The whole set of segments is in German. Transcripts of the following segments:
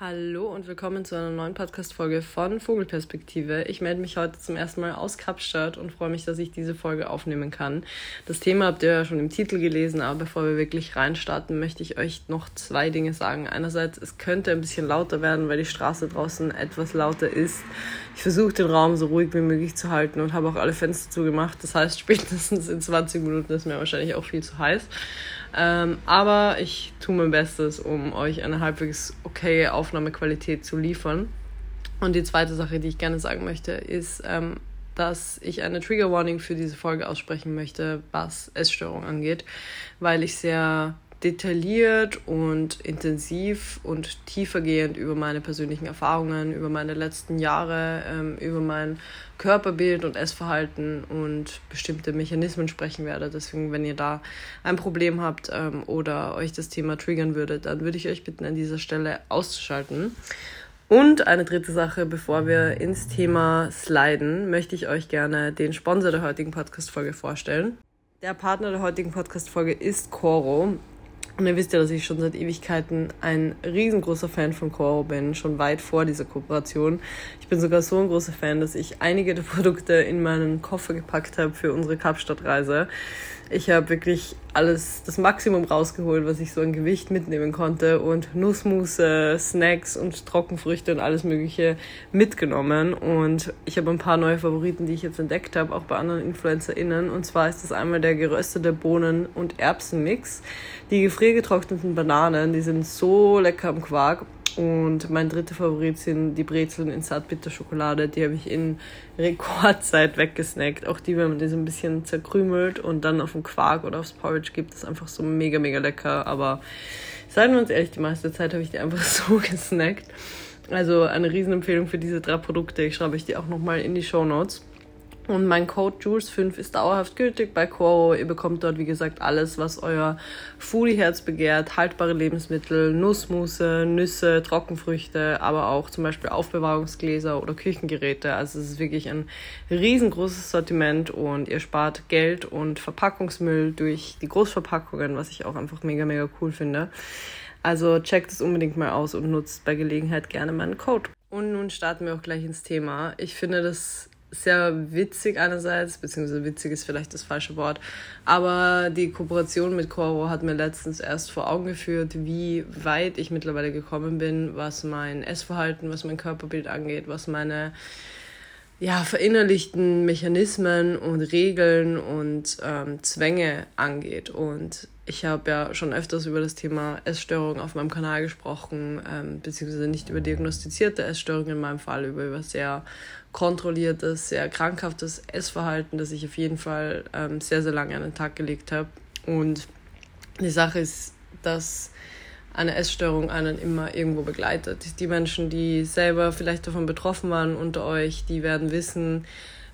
Hallo und willkommen zu einer neuen Podcast-Folge von Vogelperspektive. Ich melde mich heute zum ersten Mal aus Kapstadt und freue mich, dass ich diese Folge aufnehmen kann. Das Thema habt ihr ja schon im Titel gelesen, aber bevor wir wirklich reinstarten, möchte ich euch noch zwei Dinge sagen. Einerseits, es könnte ein bisschen lauter werden, weil die Straße draußen etwas lauter ist. Ich versuche den Raum so ruhig wie möglich zu halten und habe auch alle Fenster zugemacht. Das heißt, spätestens in 20 Minuten ist mir wahrscheinlich auch viel zu heiß. Ähm, aber ich tue mein Bestes, um euch eine halbwegs okay Aufnahmequalität zu liefern. Und die zweite Sache, die ich gerne sagen möchte, ist, ähm, dass ich eine Trigger Warning für diese Folge aussprechen möchte, was Essstörung angeht, weil ich sehr detailliert und intensiv und tiefergehend über meine persönlichen Erfahrungen, über meine letzten Jahre, ähm, über mein Körperbild und Essverhalten und bestimmte Mechanismen sprechen werde. Deswegen, wenn ihr da ein Problem habt ähm, oder euch das Thema triggern würde, dann würde ich euch bitten, an dieser Stelle auszuschalten. Und eine dritte Sache, bevor wir ins Thema sliden, möchte ich euch gerne den Sponsor der heutigen Podcast-Folge vorstellen. Der Partner der heutigen Podcast-Folge ist Coro. Und ihr wisst ja, dass ich schon seit Ewigkeiten ein riesengroßer Fan von Coro bin, schon weit vor dieser Kooperation. Ich bin sogar so ein großer Fan, dass ich einige der Produkte in meinen Koffer gepackt habe für unsere Kapstadtreise. Ich habe wirklich alles, das Maximum rausgeholt, was ich so an Gewicht mitnehmen konnte und Nussmusse, Snacks und Trockenfrüchte und alles Mögliche mitgenommen. Und ich habe ein paar neue Favoriten, die ich jetzt entdeckt habe, auch bei anderen InfluencerInnen. Und zwar ist das einmal der geröstete Bohnen- und Erbsenmix. Die gefriergetrockneten Bananen, die sind so lecker am Quark. Und mein dritter Favorit sind die Brezeln in Zartbitterschokolade. Die habe ich in Rekordzeit weggesnackt. Auch die, wenn man die so ein bisschen zerkrümelt und dann auf den Quark oder aufs Porridge gibt, ist einfach so mega, mega lecker. Aber seien wir uns ehrlich, die meiste Zeit habe ich die einfach so gesnackt. Also eine Riesenempfehlung für diese drei Produkte. Ich schreibe euch die auch nochmal in die Show Notes. Und mein Code Jules5 ist dauerhaft gültig bei Quoro. Ihr bekommt dort, wie gesagt, alles, was euer Foodie-Herz begehrt. Haltbare Lebensmittel, Nussmusse, Nüsse, Trockenfrüchte, aber auch zum Beispiel Aufbewahrungsgläser oder Küchengeräte. Also es ist wirklich ein riesengroßes Sortiment und ihr spart Geld und Verpackungsmüll durch die Großverpackungen, was ich auch einfach mega, mega cool finde. Also checkt es unbedingt mal aus und nutzt bei Gelegenheit gerne meinen Code. Und nun starten wir auch gleich ins Thema. Ich finde das sehr witzig einerseits, beziehungsweise witzig ist vielleicht das falsche Wort, aber die Kooperation mit Coro hat mir letztens erst vor Augen geführt, wie weit ich mittlerweile gekommen bin, was mein Essverhalten, was mein Körperbild angeht, was meine ja, verinnerlichten Mechanismen und Regeln und ähm, Zwänge angeht. Und ich habe ja schon öfters über das Thema Essstörung auf meinem Kanal gesprochen, ähm, beziehungsweise nicht über diagnostizierte Essstörungen in meinem Fall, über, über sehr kontrolliertes, sehr krankhaftes Essverhalten, das ich auf jeden Fall ähm, sehr, sehr lange an den Tag gelegt habe. Und die Sache ist, dass eine Essstörung einen immer irgendwo begleitet. Die Menschen, die selber vielleicht davon betroffen waren unter euch, die werden wissen,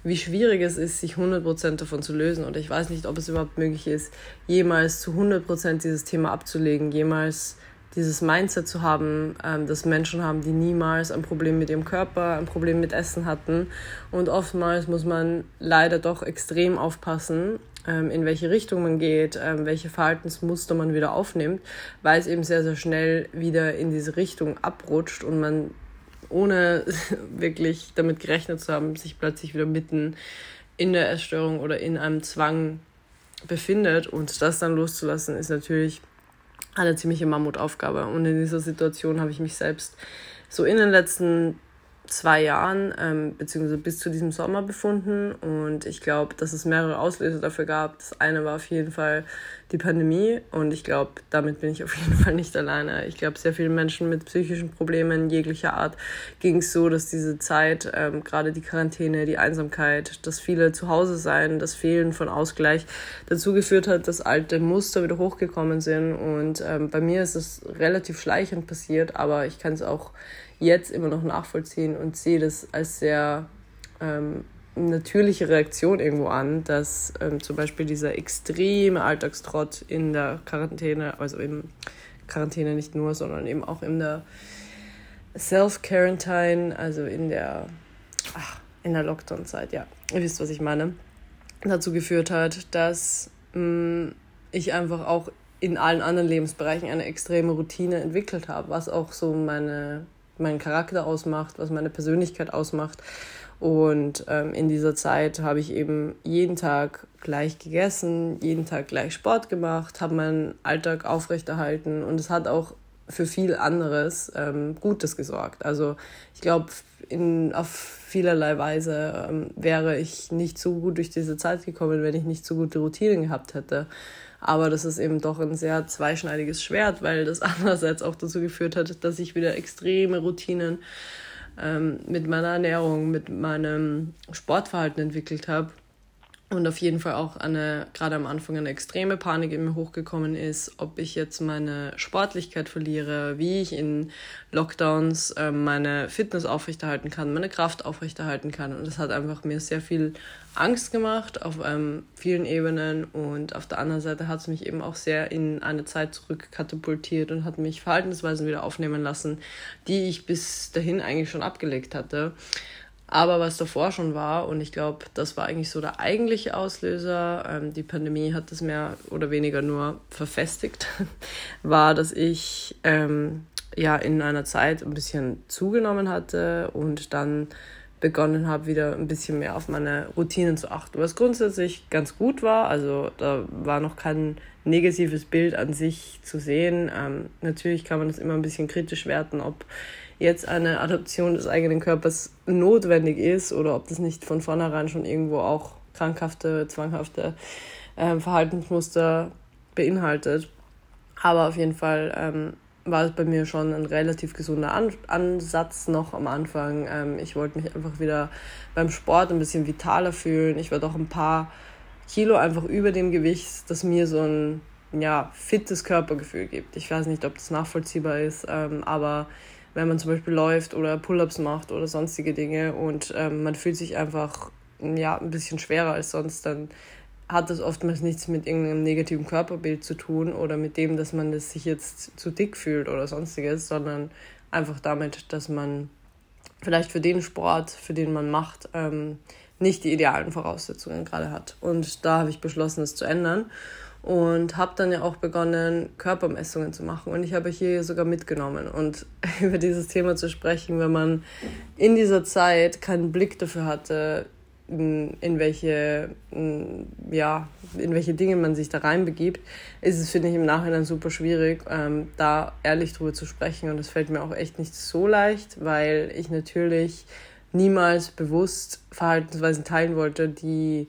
wie schwierig es ist, sich 100% davon zu lösen. Und ich weiß nicht, ob es überhaupt möglich ist, jemals zu 100% dieses Thema abzulegen, jemals dieses Mindset zu haben, ähm, dass Menschen haben, die niemals ein Problem mit ihrem Körper, ein Problem mit Essen hatten. Und oftmals muss man leider doch extrem aufpassen, ähm, in welche Richtung man geht, ähm, welche Verhaltensmuster man wieder aufnimmt, weil es eben sehr, sehr schnell wieder in diese Richtung abrutscht und man ohne wirklich damit gerechnet zu haben, sich plötzlich wieder mitten in der Essstörung oder in einem Zwang befindet. Und das dann loszulassen, ist natürlich eine ziemliche Mammutaufgabe. Und in dieser Situation habe ich mich selbst so in den letzten zwei Jahren, ähm, beziehungsweise bis zu diesem Sommer befunden. Und ich glaube, dass es mehrere Auslöser dafür gab. Das eine war auf jeden Fall die Pandemie. Und ich glaube, damit bin ich auf jeden Fall nicht alleine. Ich glaube, sehr vielen Menschen mit psychischen Problemen jeglicher Art ging es so, dass diese Zeit, ähm, gerade die Quarantäne, die Einsamkeit, das viele zu Hause sein, das Fehlen von Ausgleich dazu geführt hat, dass alte Muster wieder hochgekommen sind. Und ähm, bei mir ist es relativ schleichend passiert, aber ich kann es auch jetzt immer noch nachvollziehen und sehe das als sehr ähm, natürliche Reaktion irgendwo an, dass ähm, zum Beispiel dieser extreme Alltagstrott in der Quarantäne, also in Quarantäne nicht nur, sondern eben auch in der Self-Quarantine, also in der, der Lockdown-Zeit, ja, ihr wisst, was ich meine, dazu geführt hat, dass mh, mm, ich einfach auch in allen anderen Lebensbereichen eine extreme Routine entwickelt habe, was auch so meine, meinen Charakter ausmacht, was meine Persönlichkeit ausmacht. Und ähm, in dieser Zeit habe ich eben jeden Tag gleich gegessen, jeden Tag gleich Sport gemacht, habe meinen Alltag aufrechterhalten und es hat auch für viel anderes ähm, Gutes gesorgt. Also ich glaube, auf vielerlei Weise ähm, wäre ich nicht so gut durch diese Zeit gekommen, wenn ich nicht so gute Routinen gehabt hätte. Aber das ist eben doch ein sehr zweischneidiges Schwert, weil das andererseits auch dazu geführt hat, dass ich wieder extreme Routinen ähm, mit meiner Ernährung, mit meinem Sportverhalten entwickelt habe und auf jeden Fall auch eine, gerade am Anfang eine extreme Panik in mir hochgekommen ist, ob ich jetzt meine Sportlichkeit verliere, wie ich in Lockdowns äh, meine Fitness aufrechterhalten kann, meine Kraft aufrechterhalten kann. Und das hat einfach mir sehr viel Angst gemacht auf ähm, vielen Ebenen. Und auf der anderen Seite hat es mich eben auch sehr in eine Zeit zurückkatapultiert und hat mich Verhaltensweisen wieder aufnehmen lassen, die ich bis dahin eigentlich schon abgelegt hatte. Aber was davor schon war, und ich glaube, das war eigentlich so der eigentliche Auslöser, ähm, die Pandemie hat das mehr oder weniger nur verfestigt, war, dass ich ähm, ja in einer Zeit ein bisschen zugenommen hatte und dann begonnen habe, wieder ein bisschen mehr auf meine Routinen zu achten, was grundsätzlich ganz gut war. Also da war noch kein negatives Bild an sich zu sehen. Ähm, natürlich kann man das immer ein bisschen kritisch werten, ob jetzt eine Adoption des eigenen Körpers notwendig ist oder ob das nicht von vornherein schon irgendwo auch krankhafte, zwanghafte ähm, Verhaltensmuster beinhaltet. Aber auf jeden Fall ähm, war es bei mir schon ein relativ gesunder An Ansatz noch am Anfang. Ähm, ich wollte mich einfach wieder beim Sport ein bisschen vitaler fühlen. Ich war doch ein paar Kilo einfach über dem Gewicht, das mir so ein ja, fittes Körpergefühl gibt. Ich weiß nicht, ob das nachvollziehbar ist, ähm, aber wenn man zum Beispiel läuft oder Pull-ups macht oder sonstige Dinge und ähm, man fühlt sich einfach ja, ein bisschen schwerer als sonst, dann hat das oftmals nichts mit irgendeinem negativen Körperbild zu tun oder mit dem, dass man das sich jetzt zu dick fühlt oder sonstiges, sondern einfach damit, dass man vielleicht für den Sport, für den man macht, ähm, nicht die idealen Voraussetzungen gerade hat. Und da habe ich beschlossen, es zu ändern und habe dann ja auch begonnen, Körpermessungen zu machen. Und ich habe hier sogar mitgenommen. Und über dieses Thema zu sprechen, wenn man in dieser Zeit keinen Blick dafür hatte, in welche, ja, in welche Dinge man sich da reinbegibt, ist es, finde ich, im Nachhinein super schwierig, ähm, da ehrlich drüber zu sprechen. Und das fällt mir auch echt nicht so leicht, weil ich natürlich niemals bewusst Verhaltensweisen teilen wollte, die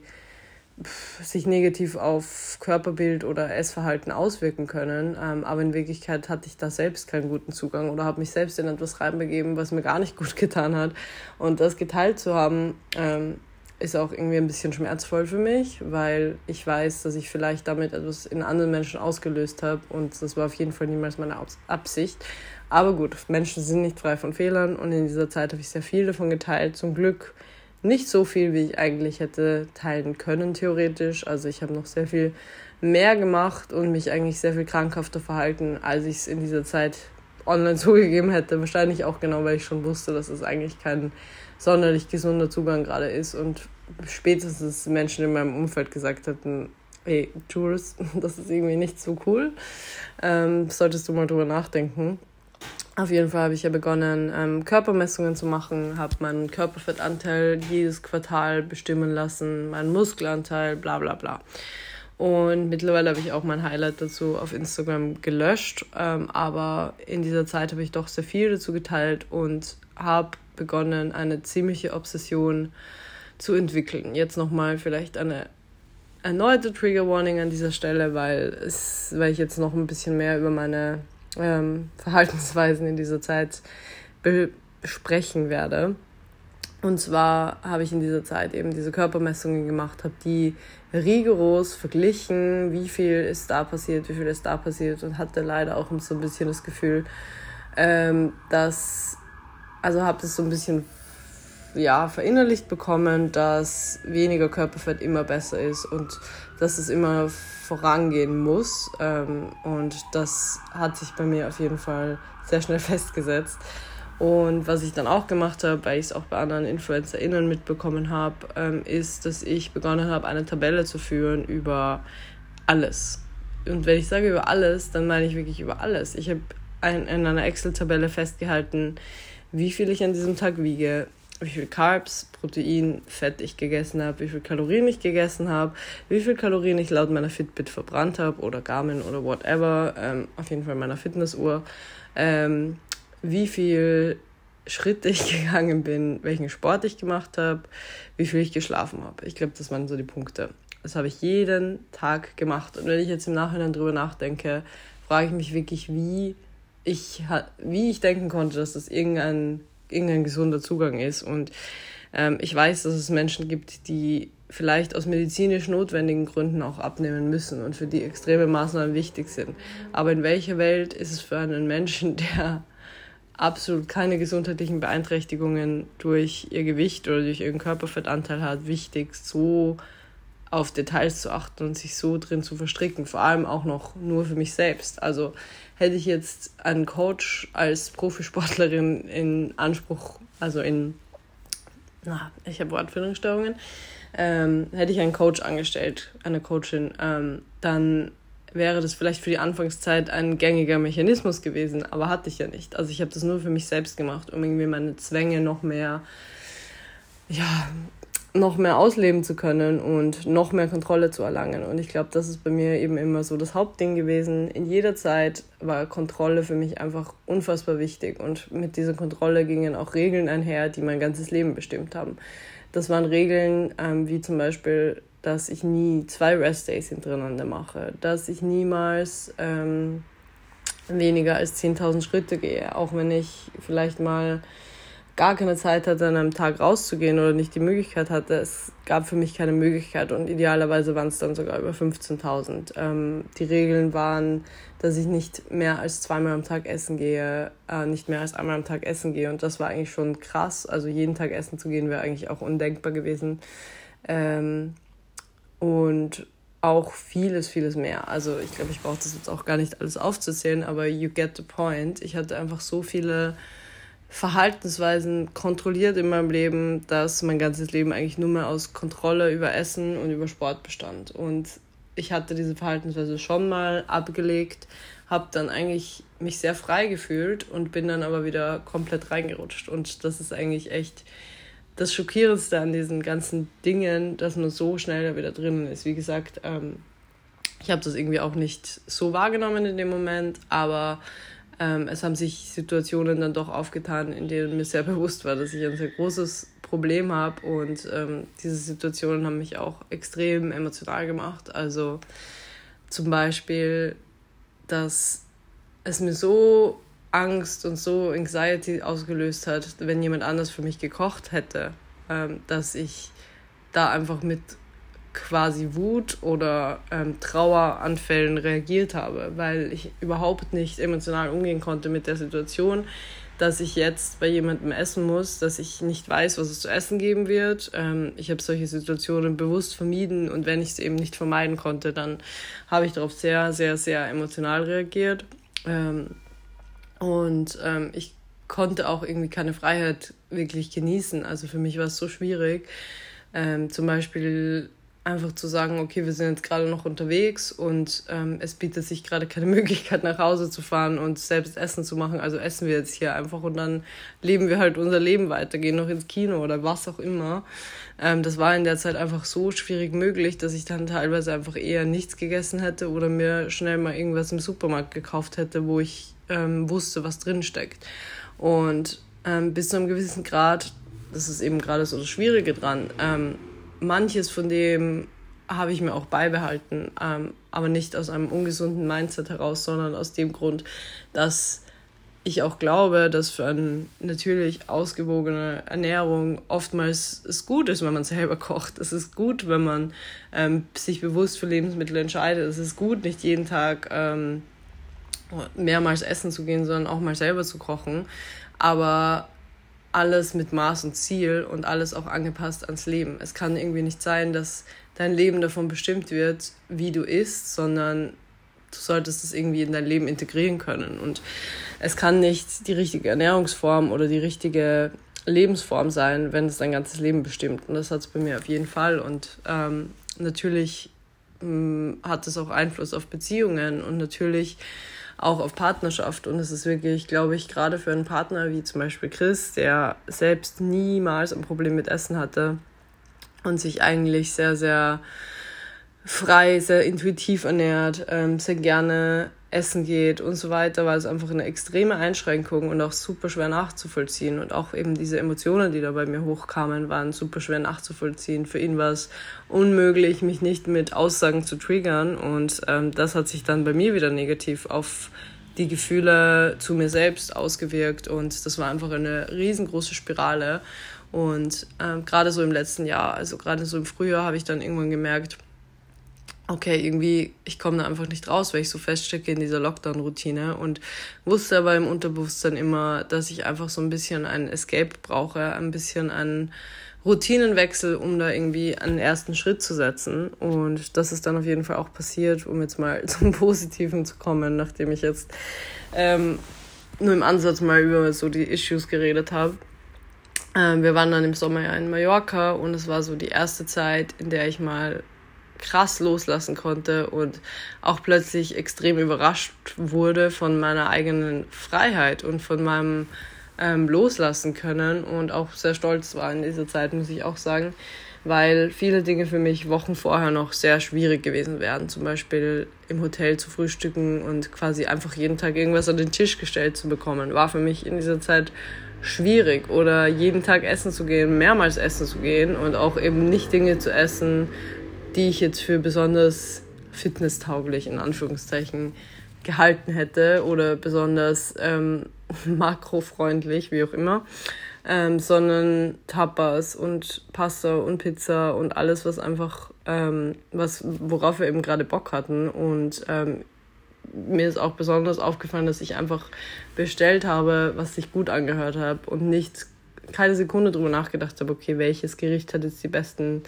sich negativ auf Körperbild oder Essverhalten auswirken können. Ähm, aber in Wirklichkeit hatte ich da selbst keinen guten Zugang oder habe mich selbst in etwas reinbegeben, was mir gar nicht gut getan hat. Und das geteilt zu haben, ähm, ist auch irgendwie ein bisschen schmerzvoll für mich, weil ich weiß, dass ich vielleicht damit etwas in anderen Menschen ausgelöst habe und das war auf jeden Fall niemals meine Absicht. Aber gut, Menschen sind nicht frei von Fehlern und in dieser Zeit habe ich sehr viel davon geteilt. Zum Glück nicht so viel, wie ich eigentlich hätte teilen können, theoretisch. Also ich habe noch sehr viel mehr gemacht und mich eigentlich sehr viel krankhafter verhalten, als ich es in dieser Zeit online zugegeben hätte. Wahrscheinlich auch genau, weil ich schon wusste, dass es eigentlich kein sonderlich gesunder Zugang gerade ist und spätestens Menschen in meinem Umfeld gesagt hätten, hey, Jules, das ist irgendwie nicht so cool. Ähm, solltest du mal drüber nachdenken. Auf jeden Fall habe ich ja begonnen, ähm, Körpermessungen zu machen, habe meinen Körperfettanteil jedes Quartal bestimmen lassen, meinen Muskelanteil, bla bla bla. Und mittlerweile habe ich auch mein Highlight dazu auf Instagram gelöscht, ähm, aber in dieser Zeit habe ich doch sehr viel dazu geteilt und habe begonnen, eine ziemliche Obsession zu entwickeln. Jetzt nochmal vielleicht eine erneute Trigger Warning an dieser Stelle, weil, es, weil ich jetzt noch ein bisschen mehr über meine ähm, Verhaltensweisen in dieser Zeit besprechen werde. Und zwar habe ich in dieser Zeit eben diese Körpermessungen gemacht, habe die rigoros verglichen, wie viel ist da passiert, wie viel ist da passiert und hatte leider auch so ein bisschen das Gefühl, ähm, dass, also habe das so ein bisschen ja, verinnerlicht bekommen, dass weniger Körperfett immer besser ist und dass es immer vorangehen muss. Ähm, und das hat sich bei mir auf jeden Fall sehr schnell festgesetzt. Und was ich dann auch gemacht habe, weil ich es auch bei anderen InfluencerInnen mitbekommen habe, ähm, ist, dass ich begonnen habe, eine Tabelle zu führen über alles. und wenn ich sage über alles, dann meine ich wirklich über alles. Ich habe in einer Excel-Tabelle festgehalten, wie viel ich an diesem Tag wiege, wie viel Carbs, Protein, Fett ich gegessen habe, wie viel Kalorien ich gegessen habe, wie viel Kalorien ich laut meiner Fitbit verbrannt habe oder Garmin oder whatever, ähm, auf jeden Fall meiner Fitnessuhr, ähm, wie viel Schritte ich gegangen bin, welchen Sport ich gemacht habe, wie viel ich geschlafen habe. Ich glaube, das waren so die Punkte. Das habe ich jeden Tag gemacht. Und wenn ich jetzt im Nachhinein drüber nachdenke, frage ich mich wirklich, wie ich, wie ich denken konnte, dass das irgendein, irgendein gesunder Zugang ist. Und ähm, ich weiß, dass es Menschen gibt, die vielleicht aus medizinisch notwendigen Gründen auch abnehmen müssen und für die extreme Maßnahmen wichtig sind. Aber in welcher Welt ist es für einen Menschen, der absolut keine gesundheitlichen Beeinträchtigungen durch ihr Gewicht oder durch ihren Körperfettanteil hat, wichtig, so auf Details zu achten und sich so drin zu verstricken, vor allem auch noch nur für mich selbst. Also hätte ich jetzt einen Coach als Profisportlerin in Anspruch, also in, na, ich habe Wortfindungsstörungen, ähm, hätte ich einen Coach angestellt, eine Coachin, ähm, dann wäre das vielleicht für die Anfangszeit ein gängiger Mechanismus gewesen, aber hatte ich ja nicht. Also ich habe das nur für mich selbst gemacht, um irgendwie meine Zwänge noch mehr ja, noch mehr ausleben zu können und noch mehr Kontrolle zu erlangen. Und ich glaube, das ist bei mir eben immer so das Hauptding gewesen. In jeder Zeit war Kontrolle für mich einfach unfassbar wichtig. Und mit dieser Kontrolle gingen auch Regeln einher, die mein ganzes Leben bestimmt haben. Das waren Regeln ähm, wie zum Beispiel, dass ich nie zwei Restdays hintereinander mache, dass ich niemals ähm, weniger als 10.000 Schritte gehe, auch wenn ich vielleicht mal gar keine Zeit hatte, an einem Tag rauszugehen oder nicht die Möglichkeit hatte. Es gab für mich keine Möglichkeit und idealerweise waren es dann sogar über 15.000. Ähm, die Regeln waren, dass ich nicht mehr als zweimal am Tag essen gehe, äh, nicht mehr als einmal am Tag essen gehe und das war eigentlich schon krass. Also jeden Tag essen zu gehen wäre eigentlich auch undenkbar gewesen. Ähm, und auch vieles, vieles mehr. Also ich glaube, ich brauche das jetzt auch gar nicht alles aufzuzählen, aber you get the point. Ich hatte einfach so viele Verhaltensweisen kontrolliert in meinem Leben, dass mein ganzes Leben eigentlich nur mehr aus Kontrolle über Essen und über Sport bestand. Und ich hatte diese Verhaltensweise schon mal abgelegt, habe dann eigentlich mich sehr frei gefühlt und bin dann aber wieder komplett reingerutscht. Und das ist eigentlich echt das Schockierendste an diesen ganzen Dingen, dass man so schnell da wieder drinnen ist. Wie gesagt, ähm, ich habe das irgendwie auch nicht so wahrgenommen in dem Moment, aber ähm, es haben sich Situationen dann doch aufgetan, in denen mir sehr bewusst war, dass ich ein sehr großes Problem habe und ähm, diese Situationen haben mich auch extrem emotional gemacht. Also zum Beispiel, dass es mir so Angst und so Anxiety ausgelöst hat, wenn jemand anders für mich gekocht hätte, ähm, dass ich da einfach mit quasi Wut oder ähm, Traueranfällen reagiert habe, weil ich überhaupt nicht emotional umgehen konnte mit der Situation, dass ich jetzt bei jemandem essen muss, dass ich nicht weiß, was es zu essen geben wird. Ähm, ich habe solche Situationen bewusst vermieden und wenn ich es eben nicht vermeiden konnte, dann habe ich darauf sehr, sehr, sehr emotional reagiert. Ähm, und ähm, ich konnte auch irgendwie keine Freiheit wirklich genießen. Also für mich war es so schwierig. Ähm, zum Beispiel einfach zu sagen, okay, wir sind jetzt gerade noch unterwegs und ähm, es bietet sich gerade keine Möglichkeit, nach Hause zu fahren und selbst Essen zu machen. Also essen wir jetzt hier einfach und dann leben wir halt unser Leben weiter, gehen noch ins Kino oder was auch immer. Ähm, das war in der Zeit einfach so schwierig möglich, dass ich dann teilweise einfach eher nichts gegessen hätte oder mir schnell mal irgendwas im Supermarkt gekauft hätte, wo ich ähm, wusste, was drin steckt. Und ähm, bis zu einem gewissen Grad, das ist eben gerade so das Schwierige dran, ähm, manches von dem habe ich mir auch beibehalten, ähm, aber nicht aus einem ungesunden Mindset heraus, sondern aus dem Grund, dass ich auch glaube, dass für eine natürlich ausgewogene Ernährung oftmals es gut ist, wenn man selber kocht. Es ist gut, wenn man ähm, sich bewusst für Lebensmittel entscheidet. Es ist gut, nicht jeden Tag ähm, mehrmals essen zu gehen, sondern auch mal selber zu kochen. Aber alles mit Maß und Ziel und alles auch angepasst ans Leben. Es kann irgendwie nicht sein, dass dein Leben davon bestimmt wird, wie du isst, sondern du solltest es irgendwie in dein Leben integrieren können. Und es kann nicht die richtige Ernährungsform oder die richtige Lebensform sein, wenn es dein ganzes Leben bestimmt. Und das hat es bei mir auf jeden Fall. Und ähm, natürlich hm, hat es auch Einfluss auf Beziehungen und natürlich auch auf Partnerschaft. Und es ist wirklich, glaube ich, gerade für einen Partner wie zum Beispiel Chris, der selbst niemals ein Problem mit Essen hatte und sich eigentlich sehr, sehr frei, sehr intuitiv ernährt, ähm, sehr gerne essen geht und so weiter, war es einfach eine extreme Einschränkung und auch super schwer nachzuvollziehen. Und auch eben diese Emotionen, die da bei mir hochkamen, waren super schwer nachzuvollziehen. Für ihn war es unmöglich, mich nicht mit Aussagen zu triggern. Und ähm, das hat sich dann bei mir wieder negativ auf die Gefühle zu mir selbst ausgewirkt. Und das war einfach eine riesengroße Spirale. Und ähm, gerade so im letzten Jahr, also gerade so im Frühjahr, habe ich dann irgendwann gemerkt, okay, irgendwie, ich komme da einfach nicht raus, weil ich so feststecke in dieser Lockdown-Routine und wusste aber im Unterbewusstsein immer, dass ich einfach so ein bisschen einen Escape brauche, ein bisschen einen Routinenwechsel, um da irgendwie einen ersten Schritt zu setzen. Und das ist dann auf jeden Fall auch passiert, um jetzt mal zum Positiven zu kommen, nachdem ich jetzt ähm, nur im Ansatz mal über so die Issues geredet habe. Ähm, wir waren dann im Sommer ja in Mallorca und es war so die erste Zeit, in der ich mal krass loslassen konnte und auch plötzlich extrem überrascht wurde von meiner eigenen Freiheit und von meinem ähm, Loslassen können und auch sehr stolz war in dieser Zeit, muss ich auch sagen, weil viele Dinge für mich Wochen vorher noch sehr schwierig gewesen wären. Zum Beispiel im Hotel zu frühstücken und quasi einfach jeden Tag irgendwas an den Tisch gestellt zu bekommen, war für mich in dieser Zeit schwierig oder jeden Tag essen zu gehen, mehrmals essen zu gehen und auch eben nicht Dinge zu essen, die ich jetzt für besonders fitnesstauglich in Anführungszeichen gehalten hätte oder besonders ähm, makrofreundlich, wie auch immer, ähm, sondern Tapas und Pasta und Pizza und alles, was einfach, ähm, was, worauf wir eben gerade Bock hatten. Und ähm, mir ist auch besonders aufgefallen, dass ich einfach bestellt habe, was sich gut angehört habe und nicht keine Sekunde drüber nachgedacht habe, okay, welches Gericht hat jetzt die besten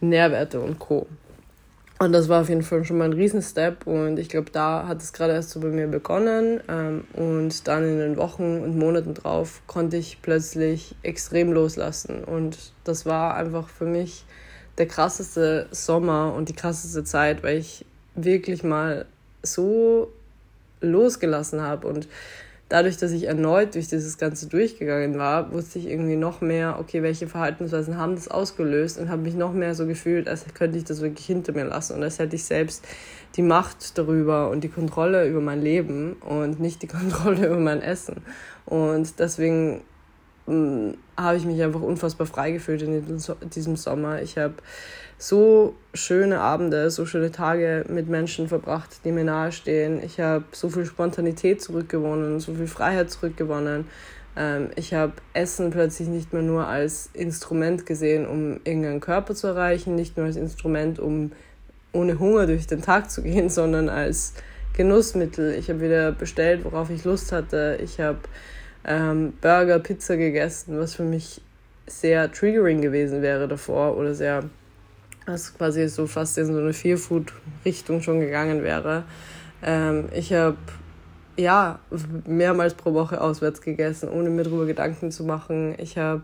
Nährwerte und Co. Und das war auf jeden Fall schon mal ein Riesenstep und ich glaube, da hat es gerade erst so bei mir begonnen ähm, und dann in den Wochen und Monaten drauf konnte ich plötzlich extrem loslassen und das war einfach für mich der krasseste Sommer und die krasseste Zeit, weil ich wirklich mal so losgelassen habe und dadurch, dass ich erneut durch dieses Ganze durchgegangen war, wusste ich irgendwie noch mehr, okay, welche Verhaltensweisen haben das ausgelöst und habe mich noch mehr so gefühlt, als könnte ich das wirklich hinter mir lassen und als hätte ich selbst die Macht darüber und die Kontrolle über mein Leben und nicht die Kontrolle über mein Essen. Und deswegen hm, habe ich mich einfach unfassbar frei gefühlt in diesem Sommer. Ich habe so schöne Abende, so schöne Tage mit Menschen verbracht, die mir nahestehen. Ich habe so viel Spontanität zurückgewonnen, so viel Freiheit zurückgewonnen. Ähm, ich habe Essen plötzlich nicht mehr nur als Instrument gesehen, um irgendeinen Körper zu erreichen, nicht nur als Instrument, um ohne Hunger durch den Tag zu gehen, sondern als Genussmittel. Ich habe wieder bestellt, worauf ich Lust hatte. Ich habe ähm, Burger, Pizza gegessen, was für mich sehr triggering gewesen wäre davor oder sehr was quasi so fast in so eine Fear-Food-Richtung schon gegangen wäre. Ähm, ich habe ja mehrmals pro Woche auswärts gegessen, ohne mir darüber Gedanken zu machen. Ich habe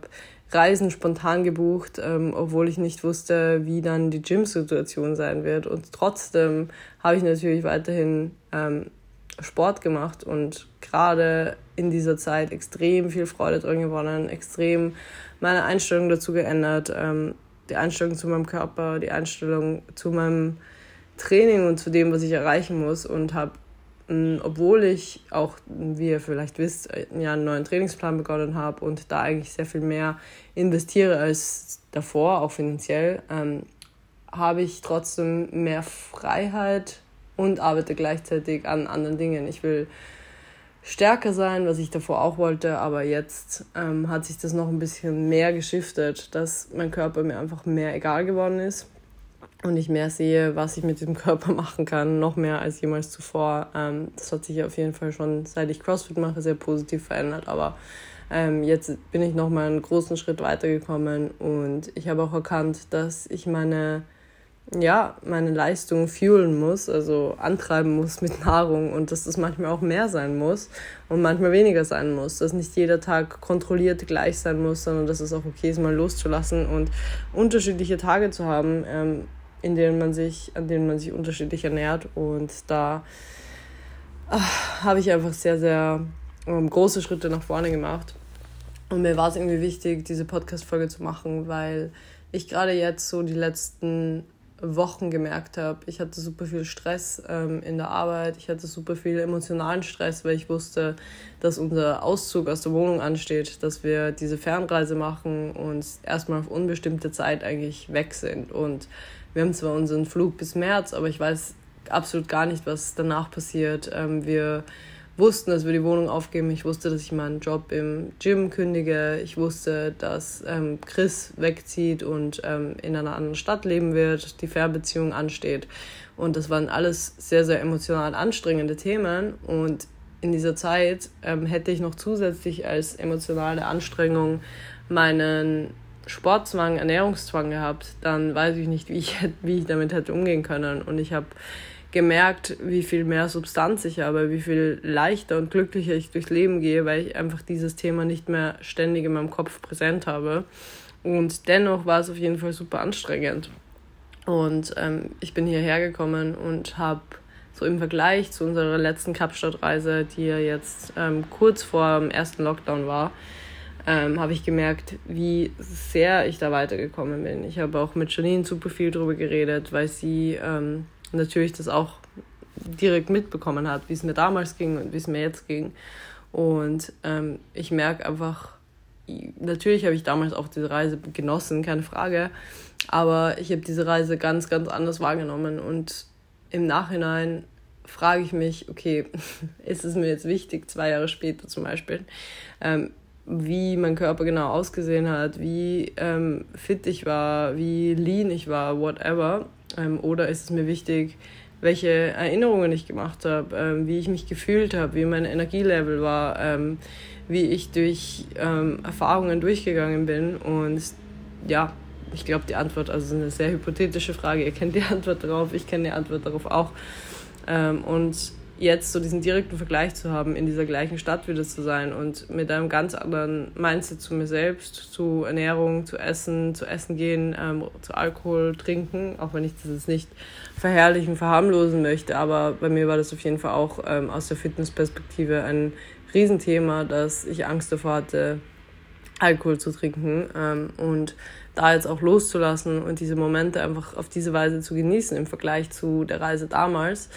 Reisen spontan gebucht, ähm, obwohl ich nicht wusste, wie dann die Gym-Situation sein wird. Und trotzdem habe ich natürlich weiterhin ähm, Sport gemacht und gerade in dieser Zeit extrem viel Freude drin gewonnen, extrem meine Einstellung dazu geändert. Ähm, die Einstellung zu meinem Körper, die Einstellung zu meinem Training und zu dem, was ich erreichen muss und habe, obwohl ich auch, wie ihr vielleicht wisst, ja einen neuen Trainingsplan begonnen habe und da eigentlich sehr viel mehr investiere als davor, auch finanziell, ähm, habe ich trotzdem mehr Freiheit und arbeite gleichzeitig an anderen Dingen. Ich will stärker sein, was ich davor auch wollte, aber jetzt ähm, hat sich das noch ein bisschen mehr geschiftet, dass mein Körper mir einfach mehr egal geworden ist und ich mehr sehe, was ich mit diesem Körper machen kann, noch mehr als jemals zuvor. Ähm, das hat sich auf jeden Fall schon, seit ich CrossFit mache, sehr positiv verändert, aber ähm, jetzt bin ich noch mal einen großen Schritt weitergekommen und ich habe auch erkannt, dass ich meine ja, meine Leistung fuelen muss, also antreiben muss mit Nahrung und dass das manchmal auch mehr sein muss und manchmal weniger sein muss, dass nicht jeder Tag kontrolliert gleich sein muss, sondern dass es auch okay ist, mal loszulassen und unterschiedliche Tage zu haben. Ähm, in denen man sich, an denen man sich unterschiedlich ernährt. Und da ach, habe ich einfach sehr, sehr ähm, große Schritte nach vorne gemacht. Und mir war es irgendwie wichtig, diese Podcast-Folge zu machen, weil ich gerade jetzt so die letzten Wochen gemerkt habe, ich hatte super viel Stress ähm, in der Arbeit, ich hatte super viel emotionalen Stress, weil ich wusste, dass unser Auszug aus der Wohnung ansteht, dass wir diese Fernreise machen und erstmal auf unbestimmte Zeit eigentlich weg sind. Und wir haben zwar unseren Flug bis März, aber ich weiß absolut gar nicht, was danach passiert. Ähm, wir wussten, dass wir die Wohnung aufgeben. Ich wusste, dass ich meinen Job im Gym kündige. Ich wusste, dass ähm, Chris wegzieht und ähm, in einer anderen Stadt leben wird, die Fernbeziehung ansteht. Und das waren alles sehr, sehr emotional anstrengende Themen. Und in dieser Zeit ähm, hätte ich noch zusätzlich als emotionale Anstrengung meinen Sportzwang, Ernährungszwang gehabt, dann weiß ich nicht, wie ich, wie ich damit hätte umgehen können. Und ich habe gemerkt, wie viel mehr Substanz ich habe, wie viel leichter und glücklicher ich durchs Leben gehe, weil ich einfach dieses Thema nicht mehr ständig in meinem Kopf präsent habe. Und dennoch war es auf jeden Fall super anstrengend. Und ähm, ich bin hierher gekommen und habe so im Vergleich zu unserer letzten Kapstadtreise, die ja jetzt ähm, kurz vor dem ersten Lockdown war, ähm, habe ich gemerkt, wie sehr ich da weitergekommen bin. Ich habe auch mit Janine super viel darüber geredet, weil sie ähm, natürlich das auch direkt mitbekommen hat, wie es mir damals ging und wie es mir jetzt ging. Und ähm, ich merke einfach, natürlich habe ich damals auch diese Reise genossen, keine Frage, aber ich habe diese Reise ganz, ganz anders wahrgenommen und im Nachhinein frage ich mich, okay, ist es mir jetzt wichtig, zwei Jahre später zum Beispiel, ähm, wie mein Körper genau ausgesehen hat, wie ähm, fit ich war, wie lean ich war, whatever. Ähm, oder ist es mir wichtig, welche Erinnerungen ich gemacht habe, ähm, wie ich mich gefühlt habe, wie mein Energielevel war, ähm, wie ich durch ähm, Erfahrungen durchgegangen bin. Und ja, ich glaube, die Antwort, also eine sehr hypothetische Frage, ihr kennt die Antwort darauf, ich kenne die Antwort darauf auch. Ähm, und jetzt so diesen direkten Vergleich zu haben, in dieser gleichen Stadt wieder zu sein und mit einem ganz anderen Mindset zu mir selbst, zu Ernährung, zu Essen, zu Essen gehen, ähm, zu Alkohol trinken, auch wenn ich das jetzt nicht verherrlichen, verharmlosen möchte, aber bei mir war das auf jeden Fall auch ähm, aus der Fitnessperspektive ein Riesenthema, dass ich Angst davor hatte, Alkohol zu trinken ähm, und da jetzt auch loszulassen und diese Momente einfach auf diese Weise zu genießen im Vergleich zu der Reise damals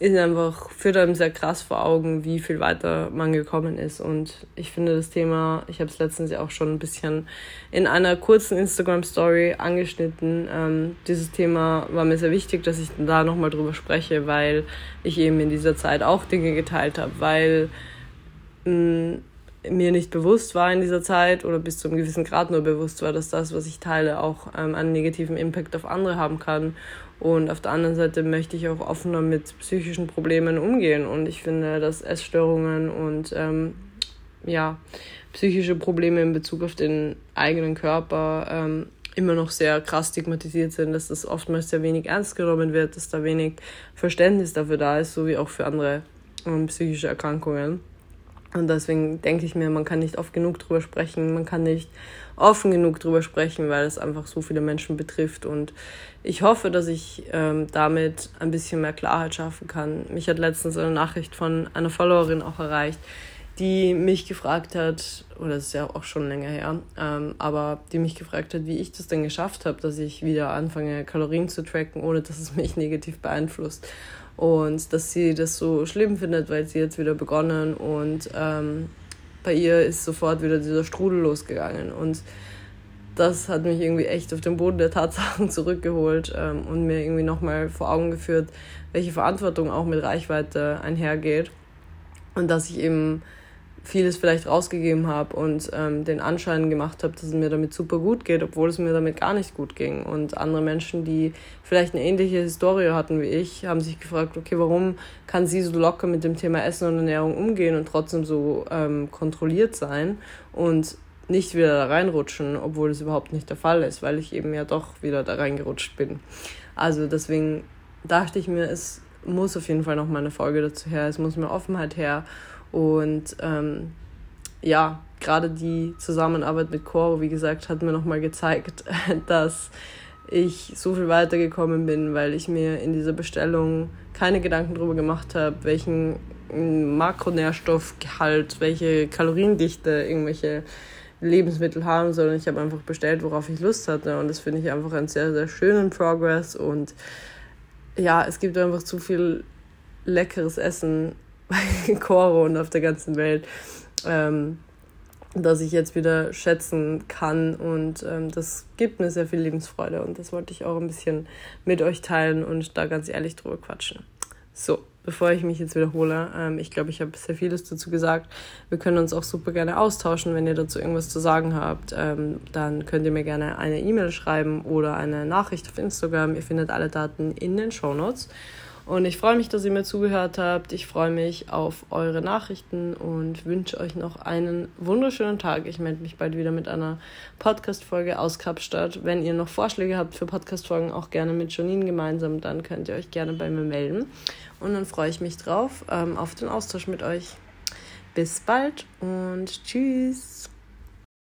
ist einfach, führt einem sehr krass vor Augen, wie viel weiter man gekommen ist. Und ich finde das Thema, ich habe es letztens ja auch schon ein bisschen in einer kurzen Instagram-Story angeschnitten. Ähm, dieses Thema war mir sehr wichtig, dass ich da nochmal drüber spreche, weil ich eben in dieser Zeit auch Dinge geteilt habe, weil mh, mm, mir nicht bewusst war in dieser Zeit oder bis zu einem gewissen Grad nur bewusst war, dass das, was ich teile, auch ähm, einen negativen Impact auf andere haben kann und auf der anderen Seite möchte ich auch offener mit psychischen Problemen umgehen. Und ich finde, dass Essstörungen und ähm, ja, psychische Probleme in Bezug auf den eigenen Körper ähm, immer noch sehr krass stigmatisiert sind, dass das oftmals sehr wenig ernst genommen wird, dass da wenig Verständnis dafür da ist, so wie auch für andere ähm, psychische Erkrankungen. Und deswegen denke ich mir, man kann nicht oft genug drüber sprechen, man kann nicht offen genug drüber sprechen, weil es einfach so viele Menschen betrifft. Und ich hoffe, dass ich ähm, damit ein bisschen mehr Klarheit schaffen kann. Mich hat letztens eine Nachricht von einer Followerin auch erreicht, die mich gefragt hat, oder das ist ja auch schon länger her, ähm, aber die mich gefragt hat, wie ich das denn geschafft habe, dass ich wieder anfange, Kalorien zu tracken, ohne dass es mich negativ beeinflusst und dass sie das so schlimm findet, weil sie jetzt wieder begonnen und ähm, bei ihr ist sofort wieder dieser Strudel losgegangen. Und das hat mich irgendwie echt auf den Boden der Tatsachen zurückgeholt ähm, und mir irgendwie nochmal vor Augen geführt, welche Verantwortung auch mit Reichweite einhergeht. Und dass ich eben vieles vielleicht rausgegeben habe und ähm, den Anschein gemacht habe, dass es mir damit super gut geht, obwohl es mir damit gar nicht gut ging. Und andere Menschen, die vielleicht eine ähnliche Historie hatten wie ich, haben sich gefragt, okay, warum kann sie so locker mit dem Thema Essen und Ernährung umgehen und trotzdem so ähm, kontrolliert sein und nicht wieder da reinrutschen, obwohl es überhaupt nicht der Fall ist, weil ich eben ja doch wieder da reingerutscht bin. Also deswegen dachte ich mir, es muss auf jeden Fall noch mal eine Folge dazu her, es muss mehr Offenheit her und ähm, ja, gerade die Zusammenarbeit mit Coro, wie gesagt, hat mir nochmal gezeigt, dass ich so viel weitergekommen bin, weil ich mir in dieser Bestellung keine Gedanken darüber gemacht habe, welchen Makronährstoffgehalt, welche Kaloriendichte irgendwelche Lebensmittel haben, sondern ich habe einfach bestellt, worauf ich Lust hatte. Und das finde ich einfach einen sehr, sehr schönen Progress. Und ja, es gibt einfach zu viel leckeres Essen Koro und auf der ganzen Welt. Ähm, dass ich jetzt wieder schätzen kann und ähm, das gibt mir sehr viel Lebensfreude und das wollte ich auch ein bisschen mit euch teilen und da ganz ehrlich drüber quatschen. So, bevor ich mich jetzt wiederhole, ähm, ich glaube, ich habe sehr vieles dazu gesagt. Wir können uns auch super gerne austauschen, wenn ihr dazu irgendwas zu sagen habt. Ähm, dann könnt ihr mir gerne eine E-Mail schreiben oder eine Nachricht auf Instagram. Ihr findet alle Daten in den Show Notes. Und ich freue mich, dass ihr mir zugehört habt. Ich freue mich auf eure Nachrichten und wünsche euch noch einen wunderschönen Tag. Ich melde mich bald wieder mit einer Podcast-Folge aus Kapstadt. Wenn ihr noch Vorschläge habt für Podcast-Folgen, auch gerne mit Janine gemeinsam, dann könnt ihr euch gerne bei mir melden. Und dann freue ich mich drauf, ähm, auf den Austausch mit euch. Bis bald und tschüss.